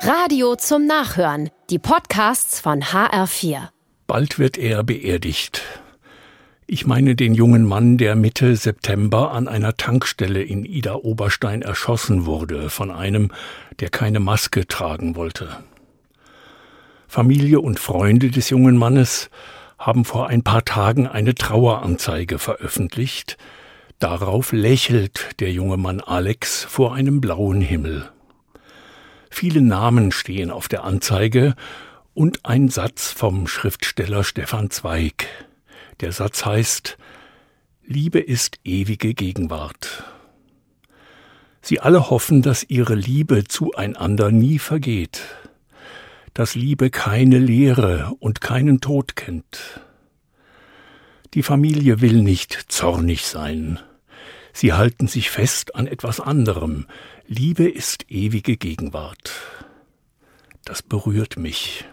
Radio zum Nachhören. Die Podcasts von HR4. Bald wird er beerdigt. Ich meine den jungen Mann, der Mitte September an einer Tankstelle in Ida Oberstein erschossen wurde von einem, der keine Maske tragen wollte. Familie und Freunde des jungen Mannes haben vor ein paar Tagen eine Traueranzeige veröffentlicht. Darauf lächelt der junge Mann Alex vor einem blauen Himmel. Viele Namen stehen auf der Anzeige und ein Satz vom Schriftsteller Stefan Zweig. Der Satz heißt Liebe ist ewige Gegenwart. Sie alle hoffen, dass ihre Liebe zueinander nie vergeht dass Liebe keine Leere und keinen Tod kennt. Die Familie will nicht zornig sein. Sie halten sich fest an etwas anderem. Liebe ist ewige Gegenwart. Das berührt mich.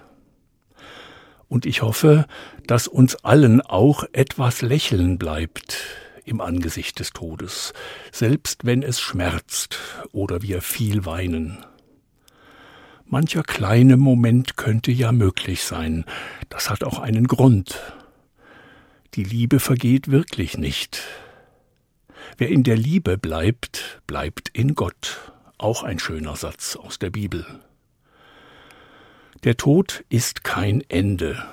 Und ich hoffe, dass uns allen auch etwas Lächeln bleibt im Angesicht des Todes, selbst wenn es schmerzt oder wir viel weinen. Mancher kleine Moment könnte ja möglich sein. Das hat auch einen Grund. Die Liebe vergeht wirklich nicht. Wer in der Liebe bleibt, bleibt in Gott. Auch ein schöner Satz aus der Bibel. Der Tod ist kein Ende.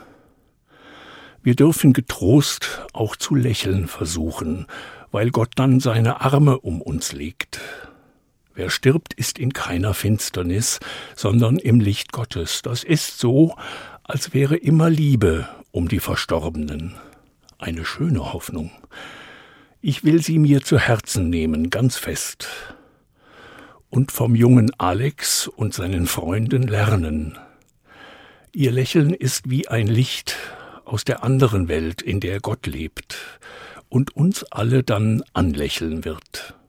Wir dürfen getrost auch zu lächeln versuchen, weil Gott dann seine Arme um uns legt. Wer stirbt, ist in keiner Finsternis, sondern im Licht Gottes. Das ist so, als wäre immer Liebe um die Verstorbenen. Eine schöne Hoffnung. Ich will sie mir zu Herzen nehmen, ganz fest. Und vom jungen Alex und seinen Freunden lernen. Ihr Lächeln ist wie ein Licht aus der anderen Welt, in der Gott lebt und uns alle dann anlächeln wird.